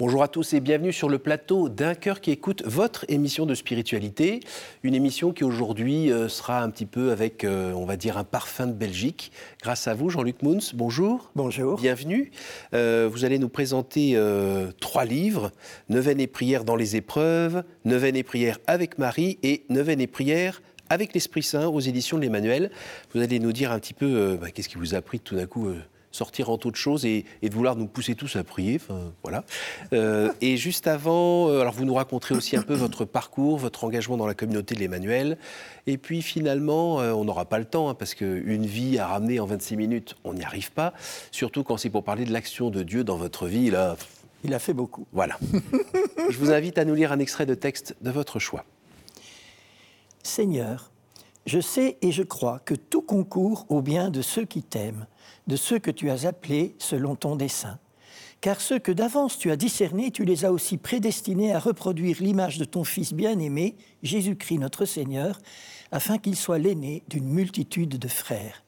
Bonjour à tous et bienvenue sur le plateau d'un cœur qui écoute votre émission de spiritualité. Une émission qui aujourd'hui euh, sera un petit peu avec, euh, on va dire, un parfum de Belgique. Grâce à vous, Jean-Luc Mouns, bonjour. Bonjour. Bienvenue. Euh, vous allez nous présenter trois livres Neuvaine et prière dans les épreuves, Neuvaine et prière avec Marie et Neuvaine et prière avec l'Esprit Saint aux éditions de l'Emmanuel. Vous allez nous dire un petit peu bah, qu'est-ce qui vous a pris tout d'un coup sortir en toute chose et, de vouloir nous pousser tous à prier. Enfin, voilà. Euh, et juste avant, euh, alors vous nous raconterez aussi un peu votre parcours, votre engagement dans la communauté de l'Emmanuel. Et puis finalement, euh, on n'aura pas le temps, hein, parce qu'une vie à ramener en 26 minutes, on n'y arrive pas. Surtout quand c'est pour parler de l'action de Dieu dans votre vie. Là, Il a fait beaucoup. Voilà. Je vous invite à nous lire un extrait de texte de votre choix. Seigneur, je sais et je crois que tout concourt au bien de ceux qui t'aiment de ceux que tu as appelés selon ton dessein. Car ceux que d'avance tu as discernés, tu les as aussi prédestinés à reproduire l'image de ton Fils bien-aimé, Jésus-Christ notre Seigneur, afin qu'il soit l'aîné d'une multitude de frères.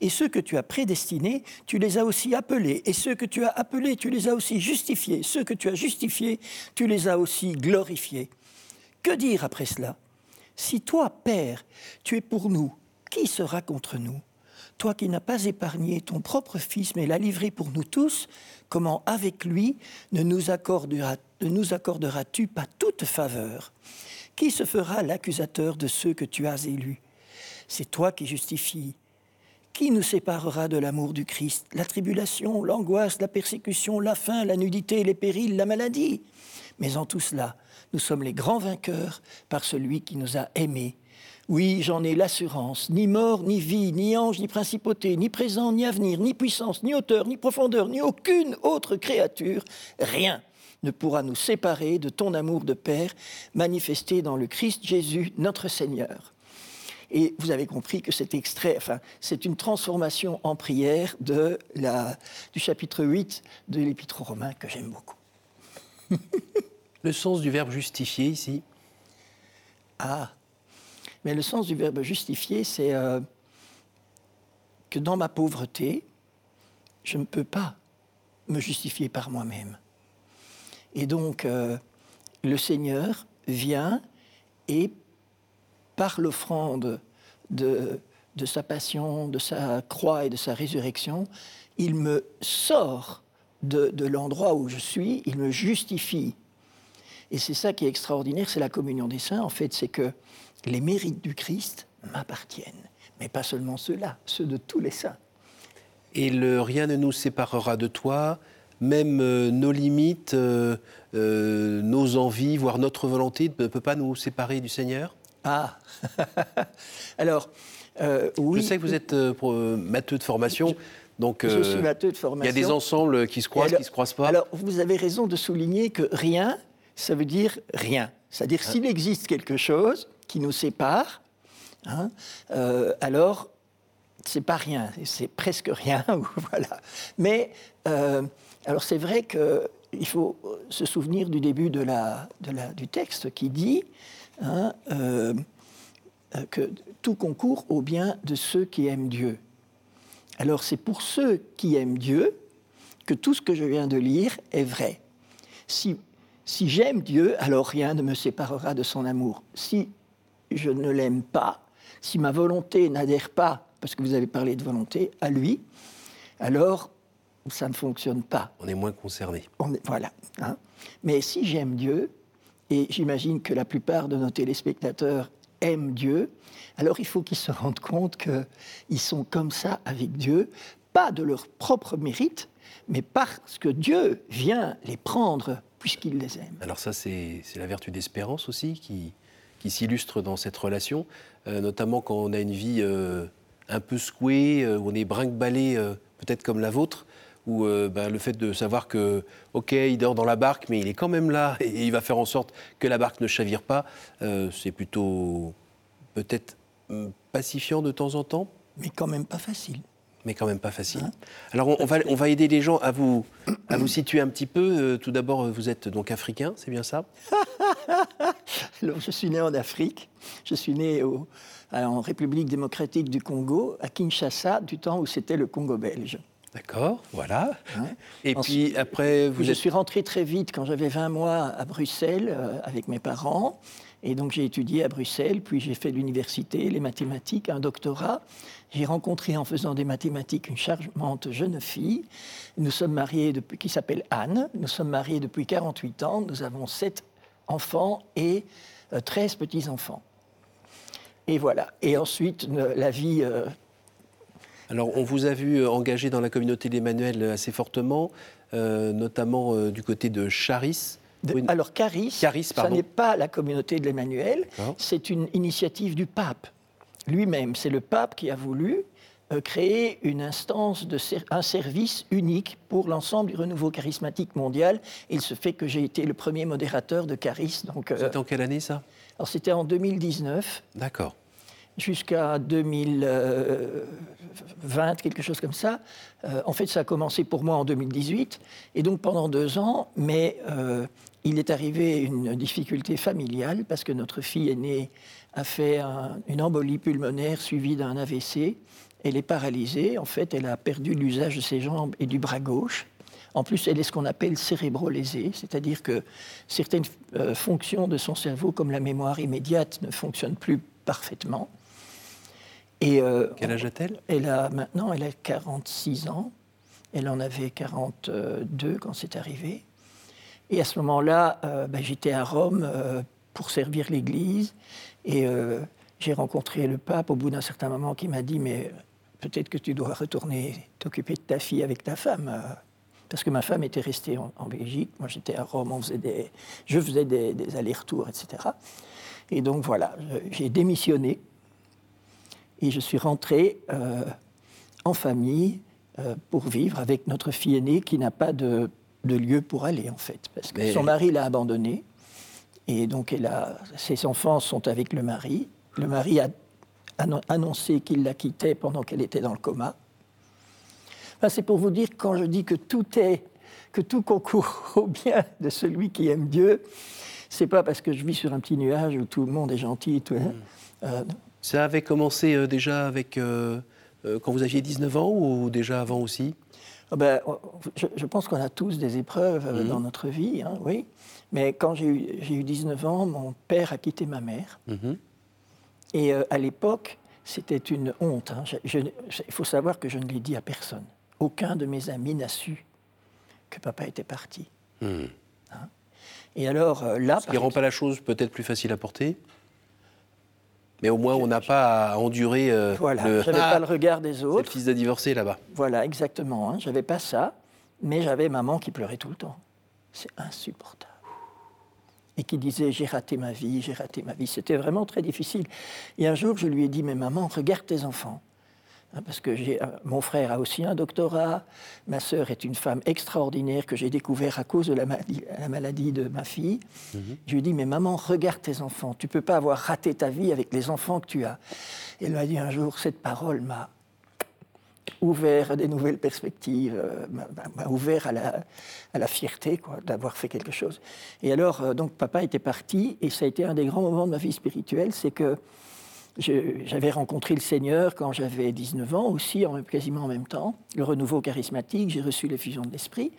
Et ceux que tu as prédestinés, tu les as aussi appelés. Et ceux que tu as appelés, tu les as aussi justifiés. Ceux que tu as justifiés, tu les as aussi glorifiés. Que dire après cela? Si toi, Père, tu es pour nous, qui sera contre nous? Toi qui n'as pas épargné ton propre Fils, mais l'as livré pour nous tous, comment avec lui ne nous, accorderas, nous accorderas-tu pas toute faveur? Qui se fera l'accusateur de ceux que tu as élus? C'est toi qui justifies. Qui nous séparera de l'amour du Christ? La tribulation, l'angoisse, la persécution, la faim, la nudité, les périls, la maladie. Mais en tout cela, nous sommes les grands vainqueurs par celui qui nous a aimés oui, j'en ai l'assurance. Ni mort, ni vie, ni ange, ni principauté, ni présent, ni avenir, ni puissance, ni hauteur, ni profondeur, ni aucune autre créature, rien ne pourra nous séparer de ton amour de Père manifesté dans le Christ Jésus, notre Seigneur. Et vous avez compris que cet extrait, enfin, c'est une transformation en prière de la, du chapitre 8 de l'Épître aux Romains que j'aime beaucoup. Le sens du verbe justifier ici Ah, mais le sens du verbe justifier, c'est euh, que dans ma pauvreté, je ne peux pas me justifier par moi-même. Et donc, euh, le Seigneur vient et, par l'offrande de, de sa passion, de sa croix et de sa résurrection, il me sort de, de l'endroit où je suis, il me justifie. Et c'est ça qui est extraordinaire, c'est la communion des saints, en fait, c'est que les mérites du Christ m'appartiennent. Mais pas seulement ceux-là, ceux de tous les saints. Et le rien ne nous séparera de toi, même euh, nos limites, euh, euh, nos envies, voire notre volonté ne peut pas nous séparer du Seigneur? Ah Alors, oui. Je sais que vous êtes matheux de formation. Donc, je suis matheux de formation. Il y a des ensembles qui se croisent, qui ne se croisent pas. Alors, vous avez raison de souligner que rien, ça veut dire rien. C'est-à-dire, ah. s'il existe quelque chose, qui nous sépare, hein, euh, alors c'est pas rien, c'est presque rien, voilà. Mais euh, alors c'est vrai qu'il faut se souvenir du début de la, de la, du texte qui dit hein, euh, que tout concourt au bien de ceux qui aiment Dieu. Alors c'est pour ceux qui aiment Dieu que tout ce que je viens de lire est vrai. Si, si j'aime Dieu, alors rien ne me séparera de son amour. Si je ne l'aime pas, si ma volonté n'adhère pas, parce que vous avez parlé de volonté, à lui, alors ça ne fonctionne pas. On est moins concerné. voilà. Hein. Mais si j'aime Dieu, et j'imagine que la plupart de nos téléspectateurs aiment Dieu, alors il faut qu'ils se rendent compte qu'ils sont comme ça avec Dieu, pas de leur propre mérite, mais parce que Dieu vient les prendre puisqu'il les aime. Alors ça, c'est la vertu d'espérance aussi qui, qui s'illustre dans cette relation, euh, notamment quand on a une vie euh, un peu secouée, euh, où on est brinque-ballé, peut-être comme la vôtre, où bah, le fait de savoir que, ok, il dort dans la barque, mais il est quand même là et il va faire en sorte que la barque ne chavire pas, c'est plutôt peut-être hum, pacifiant de temps en temps. Mais quand même pas facile mais quand même pas facile. Hein? Alors on, va, on, va, aider les gens à vous, à vous situer un petit peu. tout d'abord, vous êtes donc africain, c'est bien ça? Alors, je suis né en Afrique. Je suis né au, en République démocratique du Congo, à Kinshasa, du temps où c'était le Congo belge. D'accord, voilà. Hein et puis après, vous Je suis rentré très vite quand j'avais 20 mois à Bruxelles euh, avec mes parents. Et donc j'ai étudié à Bruxelles, puis j'ai fait l'université, les mathématiques, un doctorat. J'ai rencontré en faisant des mathématiques une charmante jeune fille. Nous sommes mariés depuis, qui s'appelle Anne. Nous sommes mariés depuis 48 ans. Nous avons 7 enfants et 13 euh, petits-enfants. Et voilà. Et ensuite, la vie... Euh, Alors, on vous a vu euh, engagé dans la communauté d'Emmanuel assez fortement, notamment du côté de Charis. Alors, Caris, ce n'est pas la communauté de l'Emmanuel, c'est une initiative du pape lui-même. C'est le pape qui a voulu créer une instance, de un service unique pour l'ensemble du renouveau charismatique mondial. Il se fait que j'ai été le premier modérateur de Charis. Donc, C'était en quelle année ça? Alors c'était en 2019. D'accord. Jusqu'à 2020, quelque chose comme ça. Euh, en fait, ça a commencé pour moi en 2018, et donc pendant deux ans, mais euh, il est arrivé une difficulté familiale parce que notre fille aînée a fait une embolie pulmonaire suivie d'un AVC. Elle est paralysée. En fait, elle a perdu l'usage de ses jambes et du bras gauche. En plus, elle est ce qu'on appelle cérébro-lésée, c'est-à-dire que certaines euh, fonctions de son cerveau, comme la mémoire immédiate, ne fonctionnent plus parfaitement. Et, euh, Quel âge a-t-elle? Elle a maintenant, elle a 46 ans. Elle en avait 42 quand c'est arrivé. Et à ce moment-là, euh, ben, j'étais à Rome pour servir l'Église. Et j'ai rencontré le pape au bout d'un certain moment qui m'a dit, mais peut-être que tu dois retourner t'occuper de ta fille avec ta femme. Euh, parce que ma femme était restée en, Belgique, moi j'étais à Rome, on faisait des, je faisais des, allers-retours, etc. Et donc voilà, j'ai démissionné et je suis rentré euh, en famille pour vivre avec notre fille aînée qui n'a pas de, de, lieu pour aller en fait, parce que son mari l'a abandonnée. Et donc, elle a, ses enfants sont avec le mari. Le mari a annoncé qu'il la quittait pendant qu'elle était dans le coma. c'est pour vous dire, quand je dis que tout est, que tout concourt au bien de celui qui aime Dieu, c'est pas parce que je vis sur un petit nuage où tout le monde est gentil. Tout, hein. mmh. euh, Ça avait commencé euh, déjà avec euh, quand vous aviez 19 ans ou déjà avant aussi? Ah ben, je, pense qu'on a tous des épreuves mmh. dans notre vie, hein, oui. Mais quand j'ai eu, 19 ans, mon père a quitté ma mère. Mhm. Et euh, à l'époque, c'était une honte. Hein. il faut savoir que je ne l'ai dit à personne. Aucun de mes amis n'a su que papa était parti. Hmm. Hein. Et alors euh, là... Ce qui ne rend pas la chose peut-être plus facile à porter mais au moins, on n'a pas à endurer. Euh, voilà, le... j'avais pas le regard des autres. Le fils de divorcé là-bas. Voilà, exactement. Hein. J'avais pas ça, mais j'avais maman qui pleurait tout le temps. C'est insupportable et qui disait J'ai raté ma vie, j'ai raté ma vie. C'était vraiment très difficile. Et un jour, je lui ai dit Mais maman, regarde tes enfants. Hein, parce que euh, mon frère a aussi un doctorat, ma sœur est une femme extraordinaire que j'ai découvert à cause de la maladie, la maladie de ma fille. Mhm. Je lui ai dit, mais maman, regarde tes enfants, tu peux pas avoir raté ta vie avec les enfants que tu as. Et elle m'a dit un jour, cette parole m'a ouvert à des nouvelles perspectives, euh, m'a ouvert à la, à la fierté d'avoir fait quelque chose. Et alors, euh, donc, papa était parti, et ça a été un des grands moments de ma vie spirituelle, c'est que j'avais rencontré le Seigneur quand j'avais 19 ans, aussi en, quasiment en même temps, le renouveau charismatique, j'ai reçu l'effusion de l'Esprit,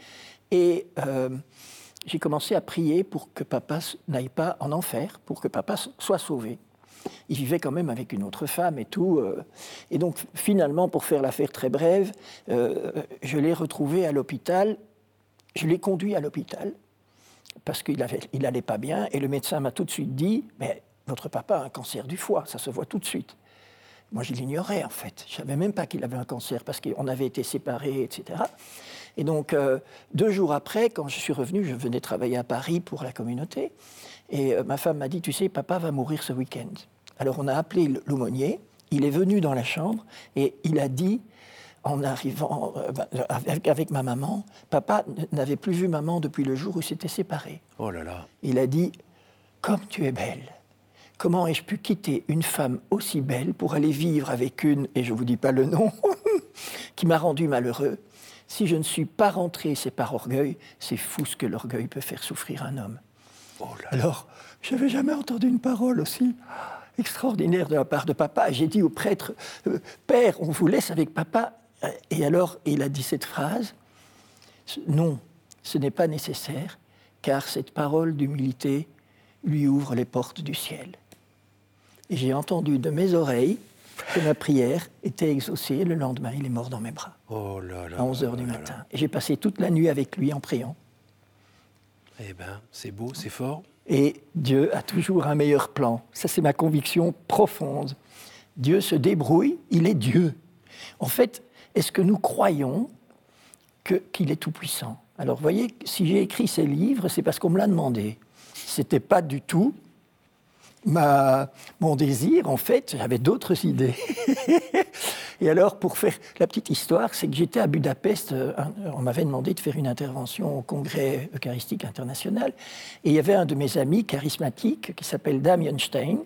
et euh, j'ai commencé à prier pour que papa n'aille pas en enfer, pour que papa soit sauvé il vivait quand même avec une autre femme et tout. Euh. Et donc, finalement, pour faire l'affaire très brève, euh, je l'ai retrouvé à l'hôpital. Je l'ai conduit à l'hôpital parce qu'il n'allait il pas bien. Et le médecin m'a tout de suite dit Mais votre papa a un cancer du foie, ça se voit tout de suite. Moi, je l'ignorais en fait. Je ne savais même pas qu'il avait un cancer parce qu'on avait été séparés, etc. Et donc, euh, deux jours après, quand je suis revenu, je venais travailler à Paris pour la communauté. Et ma femme m'a dit, tu sais, papa va mourir ce week-end. Alors on a appelé l'aumônier, il est venu dans la chambre et il a dit, en arrivant euh, bah, avec, ma maman, papa n'avait plus vu maman depuis le jour où ils s'étaient séparés. Oh là là. Il a dit, comme tu es belle, comment ai-je pu quitter une femme aussi belle pour aller vivre avec une, et je ne vous dis pas le nom, qui m'a rendu malheureux Si je ne suis pas rentré, c'est par orgueil, c'est fou ce que l'orgueil peut faire souffrir un homme. Oh là là. Alors, je n'avais jamais entendu une parole aussi extraordinaire de la part de papa. J'ai dit au prêtre, euh, Père, on vous laisse avec papa, Et alors, il a dit cette phrase Non, ce n'est pas nécessaire, car cette parole d'humilité lui ouvre les portes du ciel. Et j'ai entendu de mes oreilles que ma prière était exaucée. Le lendemain, il est mort dans mes bras. Oh là là. À 11 h du matin. Et j'ai passé toute la nuit avec lui en priant. Eh bien, c'est beau, c'est fort. Et Dieu a toujours un meilleur plan. Ça, c'est ma conviction profonde. Dieu se débrouille, il est Dieu. En fait, est-ce que nous croyons qu'il est tout-puissant? Alors, vous voyez, si j'ai écrit ces livres, c'est parce qu'on me l'a demandé. Ce n'était pas du tout mon désir, en fait, j'avais d'autres idées. et alors, pour faire la petite histoire, c'est que j'étais à Budapest, euh, on m'avait demandé de faire une intervention au Congrès eucharistique international, et il y avait un de mes amis charismatiques qui s'appelle Damien Stein,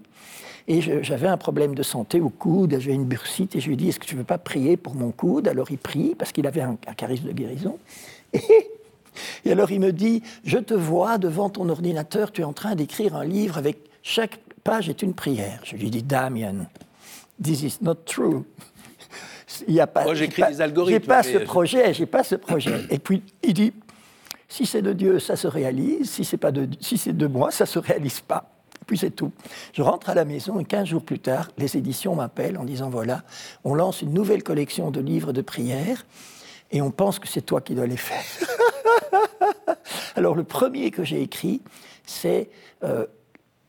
et j'avais un problème de santé au coude, j'avais une bursite, et je lui ai dit, est-ce que tu ne veux pas prier pour mon coude? Alors il prie, parce qu'il avait un, charisme de guérison. Et alors il me dit, je te vois devant ton ordinateur, tu es en train d'écrire un livre avec chaque page est une prière. Je lui dis, Damien, this is not true. Il y a pas, Moi, j'écris des algorithmes. J'ai pas ce projet, j'ai pas ce projet. Et puis, il dit, si c'est de Dieu, ça se réalise. Si c'est pas de, si c'est de moi, ça se réalise pas. Et puis c'est tout. Je rentre à la maison et 15 jours plus tard, les éditions m'appellent en disant voilà, on lance une nouvelle collection de livres de prières et on pense que c'est toi qui dois les faire. Alors le premier que j'ai écrit, c'est euh,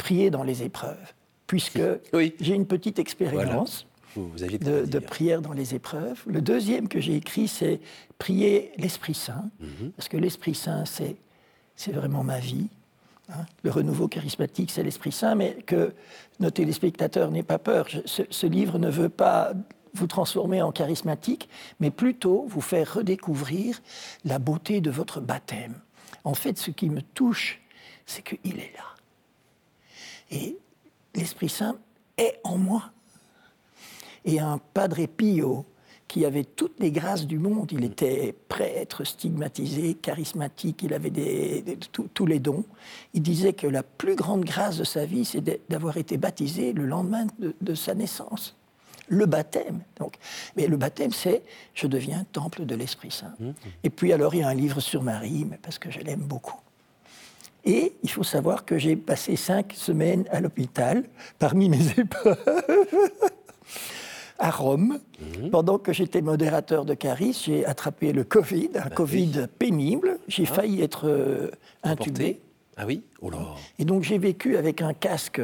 prier dans les épreuves, puisque j'ai une petite expérience de, prière dans les épreuves. Le deuxième que j'ai écrit, c'est prier l'Esprit Saint, mhm. parce que l'Esprit Saint, c'est, c'est vraiment ma vie. Hein. Le renouveau charismatique, c'est l'Esprit Saint, mais que nos téléspectateurs n'aient pas peur. ce, ce livre ne veut pas vous transformer en charismatique, mais plutôt vous faire redécouvrir la beauté de votre baptême. En fait, ce qui me touche, c'est qu'il est là. Et l'Esprit Saint est en moi. Et un Padre Pio, qui avait toutes les grâces du monde, il était prêtre, stigmatisé, charismatique, il avait tous les dons, il disait que la plus grande grâce de sa vie, c'est d'avoir été baptisé le lendemain de, sa naissance. Le baptême. Donc. Mais le baptême, c'est je deviens temple de l'Esprit Saint. Mmh. Et puis alors, il y a un livre sur Marie, mais parce que je l'aime beaucoup. Et il faut savoir que j'ai passé cinq semaines à l'hôpital parmi mes épreuves à Rome. Mhm. Pendant que j'étais modérateur de Caris, j'ai attrapé le Covid, un bah Covid pénible. J'ai ah. failli être euh, intubé. Ah oui? Oh là. Et donc j'ai vécu avec un casque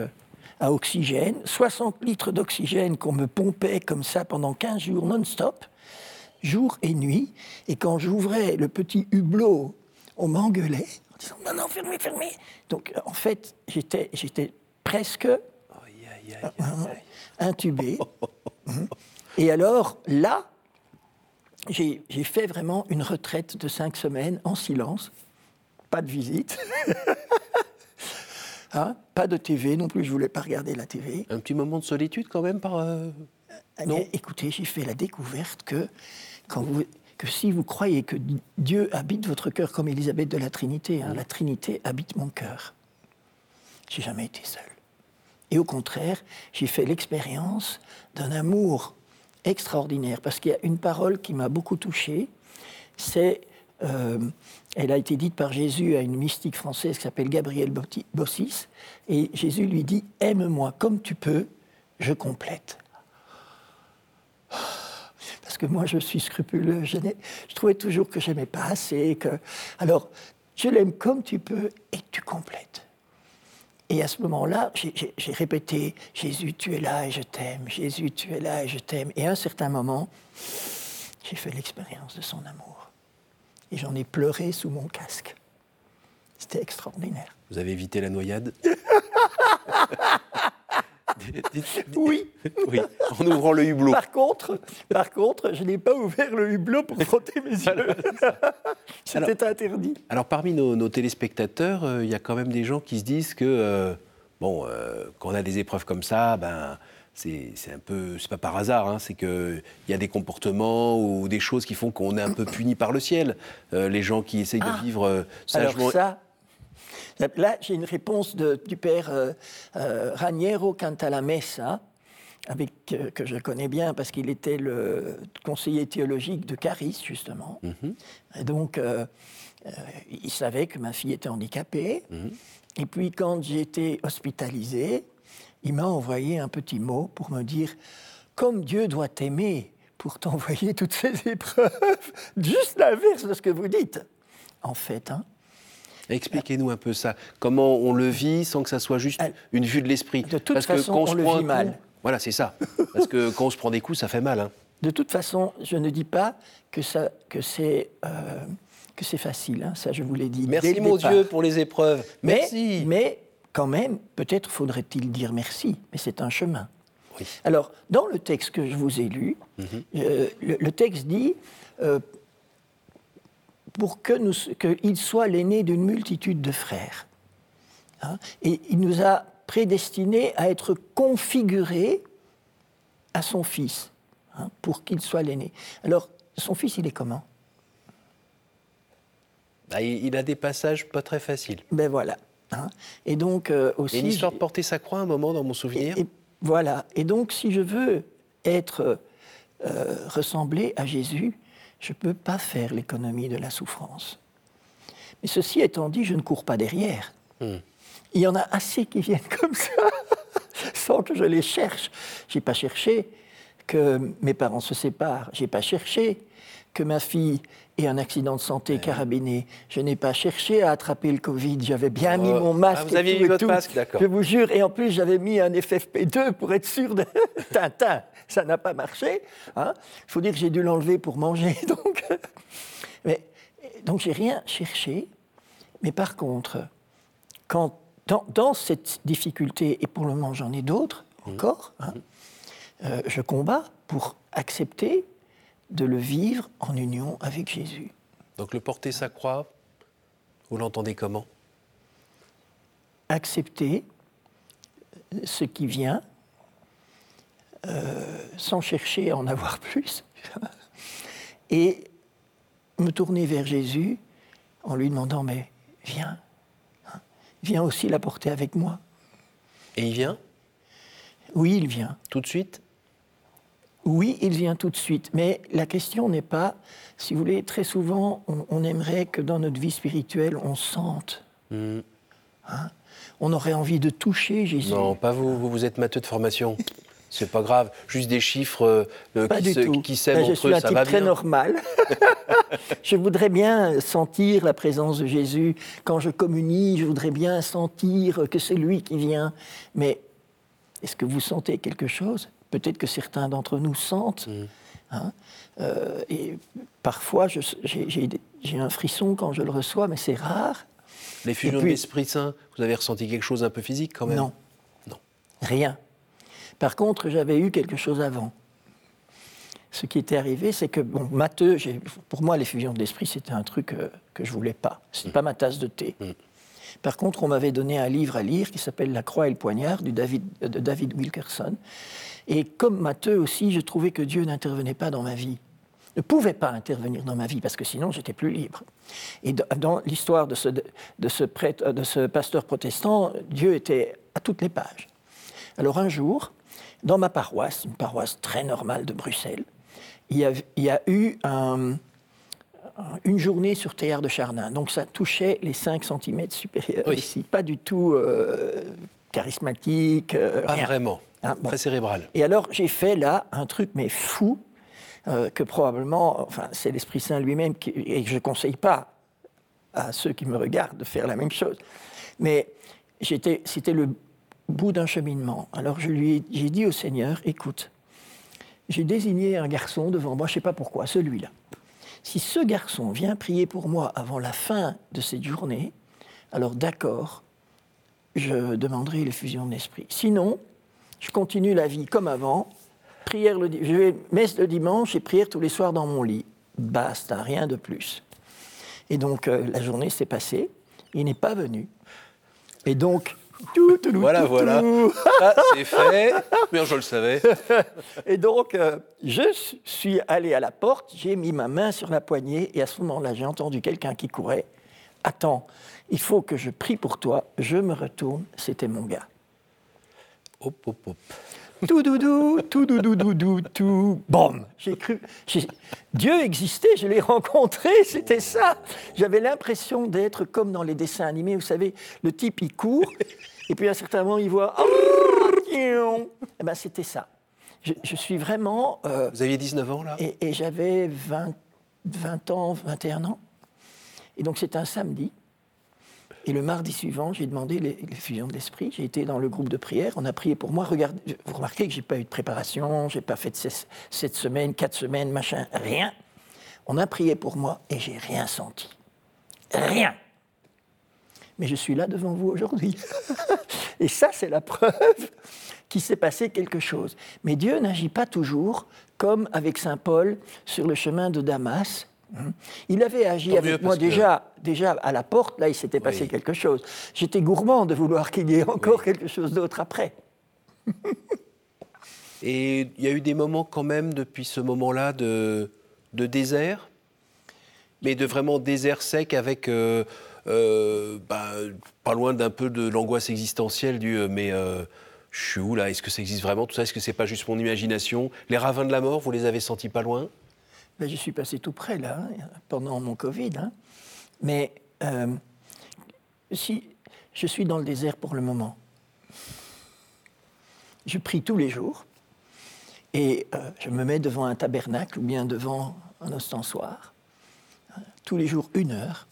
à oxygène, 60 litres d'oxygène qu'on me pompait comme ça pendant 15 jours non-stop, jour et nuit. Et quand j'ouvrais le petit hublot, on m'engueulait disant non, non, fermez, fermez. Donc en fait, j'étais, j'étais presque intubé. Et alors là, j'ai, fait vraiment une retraite de cinq semaines en silence, pas de visite. Hein, pas de TV non plus, je voulais pas regarder la TV. Un petit moment de solitude quand même par. Euh, euh, non écoutez, j'ai fait la découverte que quand vous, que si vous croyez que Dieu habite votre cœur comme Élisabeth de la Trinité, hein, la Trinité habite mon cœur. J'ai jamais été seul. Et au contraire, j'ai fait l'expérience d'un amour extraordinaire, parce qu'il y a une parole qui m'a beaucoup touché, c'est, euh, elle a été dite par Jésus à une mystique française qui s'appelle Gabrielle Bossis, et Jésus lui dit, aime-moi comme tu peux, je complète parce que moi je suis scrupuleux. Je, je trouvais toujours que j'aimais pas assez. Que... Alors, je l'aime comme tu peux et tu complètes. Et à ce moment-là, j'ai répété Jésus, tu es là et je t'aime. Jésus, tu es là et je t'aime. Et à un certain moment, j'ai fait l'expérience de son amour. Et j'en ai pleuré sous mon casque. C'était extraordinaire. Vous avez évité la noyade? oui. oui. En ouvrant le hublot. Par contre, par contre je n'ai pas ouvert le hublot pour frotter mes yeux. C'était interdit. Alors, parmi nos, téléspectateurs, euh, il y a quand même des gens qui se disent que, euh, bon, euh, quand on a des épreuves comme ça, ben c'est un peu, c'est pas par hasard, hein, c'est qu'il y a des comportements ou des choses qui font qu'on est un peu puni par le ciel. les gens qui essayent de ah. vivre sagement. Alors ça, Là, j'ai une réponse du père euh, euh, Raniero Cantalamessa. avec, euh, que je connais bien parce qu'il était le conseiller théologique de Caris, justement. Mhm. Et donc, euh, il savait que ma fille était handicapée. Mhm. Et puis, quand j'ai été hospitalisé, il m'a envoyé un petit mot pour me dire Comme Dieu doit t'aimer pour t'envoyer toutes ces épreuves, juste l'inverse de ce que vous dites. En fait, hein, Expliquez-nous un peu ça. Comment on le vit sans que ça soit juste Elle- une vue de l'esprit De toute Parce que façon, quand on se le prend vit coup- mal. Voilà, c'est ça. Parce que quand on se prend des coups, ça fait mal. hein. De toute façon, je ne dis pas que, ça, que c'est euh, que c'est facile, hein, ça je vous l'ai dit. Merci mon. Dieu pour les épreuves. Mais, Merci. mais quand même, peut-être faudrait-il dire merci, mais c'est un chemin. Oui. Alors, dans le texte que je vous ai lu, Mhm. euh, le, le texte dit euh, pour que qu'il soit l'aîné d'une multitude de frères. Hein, et il nous a prédestinés à être configurés à son fils, hein, pour qu'il soit l'aîné. Alors, son fils, il est comment? Ah, il a des passages pas très faciles. Ben voilà. hein. Et donc, euh, Il y aussi. a une histoire de porter sa croix un moment dans mon souvenir. Et, et voilà. Et donc, si je veux être euh, ressemblé à Jésus, je ne peux pas faire l'économie de la souffrance. Mais ceci étant dit, je ne cours pas derrière. Hmm. Il y en a assez qui viennent comme ça, sans que je les cherche. J'ai pas cherché que mes parents se séparent. J'ai pas cherché que ma fille ait un accident de santé carabiné. Je n'ai pas cherché à attraper le Covid. J'avais bien mis Oh. mon masque. Ah, vous et aviez tout mis et votre tout. masque, d'accord. Je vous jure. Et en plus, j'avais mis un FFP2 pour être sûr de Tintin. Ça n'a pas marché. Il faut dire que j'ai dû l'enlever pour manger. Donc, mais, donc j'ai rien cherché. Mais par contre, quand, dans, dans cette difficulté, et pour le moment j'en ai d'autres encore, hein, euh, je combats pour accepter de le vivre en union avec Jésus. Donc le porter sa croix, vous l'entendez comment? Accepter ce qui vient euh, sans chercher à en avoir plus et me tourner vers Jésus en lui demandant mais viens, hein, viens aussi la porter avec moi. Et il vient? Oui, il vient. tout de suite? Oui, il vient tout de suite. Mais la question n'est pas, si vous voulez, très souvent, on, on aimerait que dans notre vie spirituelle, on sente. Hmm. On aurait envie de toucher Jésus. Non, pas vous. Vous, vous êtes matheux de formation. C'est pas grave. Juste des chiffres euh, euh, Pas qui, s'aiment Ben, je entre suis eux, un ça type va très bien. normal. je voudrais bien sentir la présence de Jésus. Quand je communie, je voudrais bien sentir que c'est lui qui vient. Mais est-ce que vous sentez quelque chose? Peut-être que certains d'entre nous sentent. Mm. hein. Euh, et parfois, j'ai un frisson quand je le reçois, mais c'est rare. Les fusions Et puis- de l'Esprit Saint, vous avez ressenti quelque chose un peu physique quand même? Non. Non. Rien. Par contre, j'avais eu quelque chose avant. Ce qui était arrivé, c'est que, bon, matheux, pour moi, les fusions de l'esprit, c'était un truc euh, que je voulais pas. Ce n'est pas ma tasse de thé. Mm. Par contre, on m'avait donné un livre à lire qui s'appelle La croix et le poignard du David, de David Wilkerson. Et comme matheux aussi, je trouvais que Dieu n'intervenait pas dans ma vie. Ne pouvait pas intervenir dans ma vie parce que sinon j'étais plus libre. Et dans, l'histoire de ce, de, ce prêtre, de ce pasteur protestant, Dieu était à toutes les pages. Alors un jour, dans ma paroisse, une paroisse très normale de Bruxelles, il y a, il y a eu un- une journée sur théâtre de Chardin. Donc ça touchait les 5 cm supérieurs Oui. ici. Pas du tout euh, charismatique. euh, Pas rien. vraiment. Ah, bon. Très cérébral. Et alors j'ai fait là un truc mais fou euh, que probablement, enfin c'est l'Esprit Saint lui-même qui, et je ne conseille pas à ceux qui me regardent de faire la même chose. Mais j'étais, c'était le bout d'un cheminement. Alors je lui ai, j'ai dit au Seigneur, écoute, j'ai désigné un garçon devant moi, je ne sais pas pourquoi, celui-là. Si ce garçon vient prier pour moi avant la fin de cette journée, alors d'accord, je demanderai l'effusion de l'esprit. Sinon, je continue la vie comme avant. Prière le, je vais messe le dimanche et prière tous les soirs dans mon lit. Basta, rien de plus. Et donc euh, la journée s'est passée. Il n'est pas venu. Et donc, tout, tout, tout, Voilà, tout, voilà. tout. Ah, c'est fait. Bien, je le savais. Et donc, euh, je suis allé à la porte, j'ai mis ma main sur la poignée, et à ce moment-là, j'ai entendu quelqu'un qui courait. Attends, il faut que je prie pour toi. Je me retourne, c'était mon gars. Hop, hop, hop. tout doudou, tout doudou, doudou, tout. Bon, j'ai cru. Dieu existait, je l'ai rencontré, c'était ça. J'avais l'impression d'être comme dans les dessins animés, vous savez, le type il court, et puis à un certain moment il voit. Eh ben, c'était ça. Je, suis vraiment. Euh, vous aviez 19 ans là? Et, j'avais 20, 20 ans, 21 ans. Et donc c'était un samedi. Et le mardi suivant, j'ai demandé les, fusions de l'esprit. J'ai été dans le groupe de prière. On a prié pour moi. Regardez, vous remarquez que j'ai pas eu de préparation. J'ai pas fait cette semaine, quatre semaines, machin, rien. On a prié pour moi et j'ai rien senti. Rien. Mais je suis là devant vous aujourd'hui. et ça, c'est la preuve qu'il s'est passé quelque chose. Mais Dieu n'agit pas toujours comme avec Saint Paul sur le chemin de Damas. Il avait agi avec moi déjà, déjà à la porte, là il s'était passé quelque chose. J'étais gourmand de vouloir qu'il y ait encore quelque chose d'autre après. Et il y a eu des moments quand même depuis ce moment-là de, de désert, mais de vraiment désert sec avec euh, euh, bah, pas loin d'un peu de l'angoisse existentielle du euh, mais je suis où là? Est-ce que ça existe vraiment? Tout ça Est-ce que c'est pas juste mon imagination? Les ravins de la mort, vous les avez sentis pas loin? Ben, je suis passé tout près, là, hein, pendant mon Covid. Hein. Mais euh, si je suis dans le désert pour le moment, je prie tous les jours et euh, je me mets devant un tabernacle ou bien devant un ostensoir, hein, tous les jours une heure,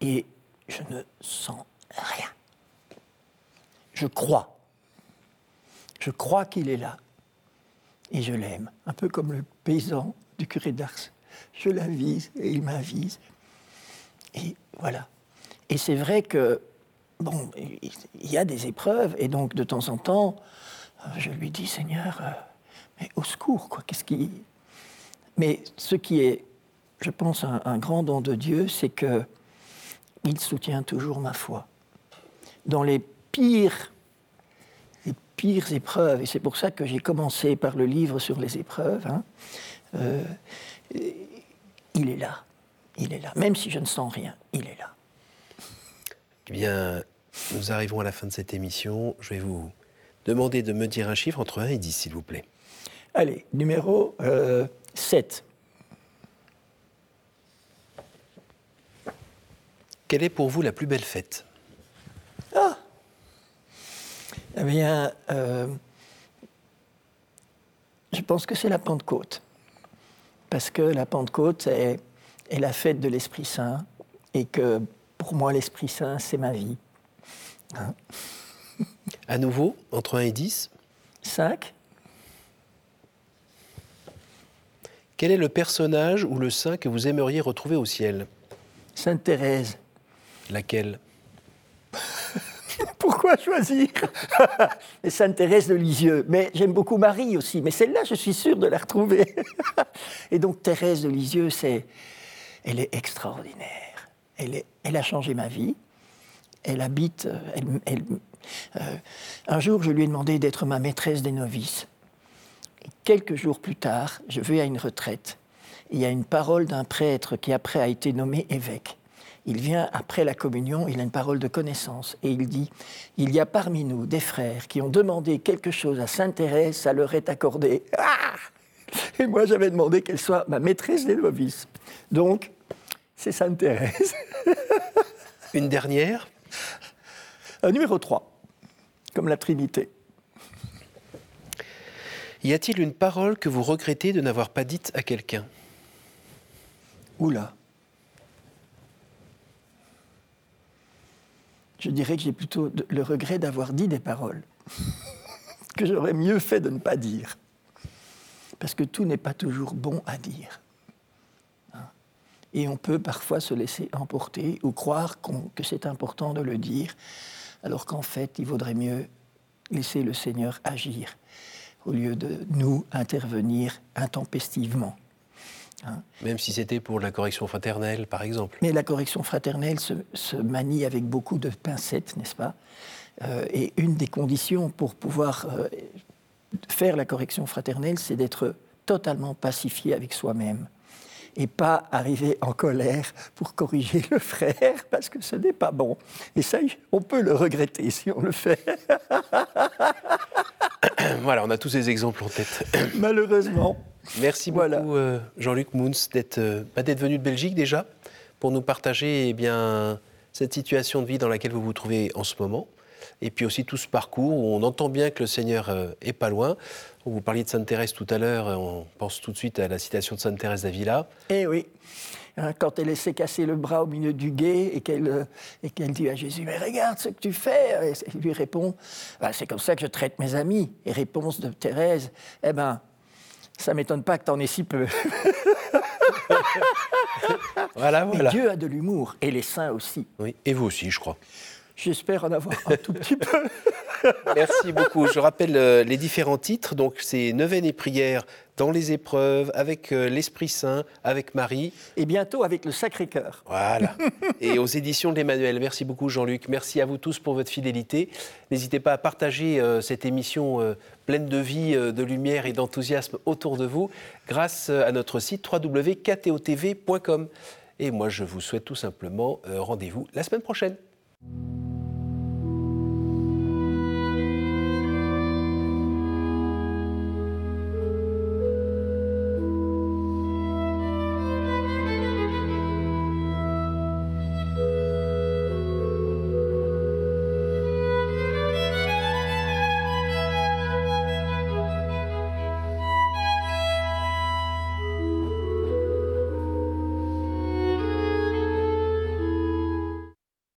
et je ne sens rien. Je crois. Je crois qu'il est là. Et je l'aime, un peu comme le paysan du curé d'Ars. Je l'avise et il m'avise. Et voilà. Et c'est vrai que, bon, il y a des épreuves, et donc de temps en temps, je lui dis, Seigneur, euh, mais au secours, quoi, qu'est-ce qui. Mais ce qui est, je pense, un, grand don de Dieu, c'est que il soutient toujours ma foi. Dans les pires, les pires épreuves, et c'est pour ça que j'ai commencé par le livre sur les épreuves, hein, euh, il est là. Il est là. Même si je ne sens rien, il est là. Eh bien, nous arrivons à la fin de cette émission. Je vais vous demander de me dire un chiffre entre 1 et 10, s'il vous plaît. Allez, numéro 7. Euh, Quelle est pour vous la plus belle fête? Ah Eh bien, euh, je pense que c'est la Pentecôte parce que la Pentecôte est, la fête de l'Esprit Saint et que pour moi l'Esprit Saint c'est ma vie. Hein? À nouveau, entre 1 et 10 5. Quel est le personnage ou le saint que vous aimeriez retrouver au ciel? Sainte Thérèse. Laquelle? Pourquoi choisir Sainte Thérèse de Lisieux. Mais j'aime beaucoup Marie aussi. Mais celle-là, je suis sûr de la retrouver. Et donc Thérèse de Lisieux, c'est, elle est extraordinaire. Elle, est, elle a changé ma vie. Elle habite. Elle, euh, un jour, je lui ai demandé d'être ma maîtresse des novices. Et quelques jours plus tard, je vais à une retraite. Il y a une parole d'un prêtre qui après a été nommé évêque il vient après la communion, il a une parole de connaissance et il dit Il y a parmi nous des frères qui ont demandé quelque chose à Sainte Thérèse, ça leur est accordé. Ah et moi, j'avais demandé qu'elle soit ma maîtresse des novices. Donc, c'est Sainte Thérèse. Une dernière? Un Numéro 3, comme la Trinité. Y a-t-il une parole que vous regrettez de n'avoir pas dite à quelqu'un? Oula. Je dirais que j'ai plutôt le regret d'avoir dit des paroles que j'aurais mieux fait de ne pas dire. Parce que tout n'est pas toujours bon à dire. Hein. Et on peut parfois se laisser emporter ou croire que c'est important de le dire, alors qu'en fait, il vaudrait mieux laisser le Seigneur agir au lieu de nous intervenir intempestivement. Hein. Même si c'était pour la correction fraternelle, par exemple. Mais la correction fraternelle se, manie avec beaucoup de pincettes, n'est-ce pas? Euh, Et une des conditions pour pouvoir euh, faire la correction fraternelle, c'est d'être totalement pacifié avec soi-même et pas arriver en colère pour corriger le frère, parce que ce n'est pas bon. Et ça, on peut le regretter si on le fait. voilà, on a tous ces exemples en tête. Malheureusement. Merci beaucoup, euh, Jean-Luc Mouns, euh, bah, d'être venu de Belgique déjà pour nous partager eh bien, cette situation de vie dans laquelle vous vous trouvez en ce moment. Et puis aussi tout ce parcours où on entend bien que le Seigneur euh, est pas loin. Vous parliez de Sainte Thérèse tout à l'heure, on pense tout de suite à la citation de Sainte Thérèse d'Avila. Eh oui. Hein, quand elle s'est cassé le bras au milieu du guet et qu'elle euh, qu'elle dit à Jésus mais regarde ce que tu fais et il lui répond bah, c'est comme ça que je traite mes amis et réponse de Thérèse eh ben ça m'étonne pas que tu en aies si peu voilà, voilà. Dieu a de l'humour et les saints aussi oui et vous aussi je crois J'espère en avoir un tout petit peu. Merci beaucoup. Je rappelle euh, les différents titres. Donc, c'est Neuvaine et prière dans les épreuves, avec euh, l'Esprit Saint, avec Marie. Et bientôt avec le Sacré-Cœur. Voilà. et aux éditions de l'Emmanuel. Merci beaucoup, Jean-Luc. Merci à vous tous pour votre fidélité. N'hésitez pas à partager euh, cette émission pleine de vie, de lumière et d'enthousiasme autour de vous grâce à notre site www.ktotv.com. Et moi, je vous souhaite tout simplement rendez-vous la semaine prochaine.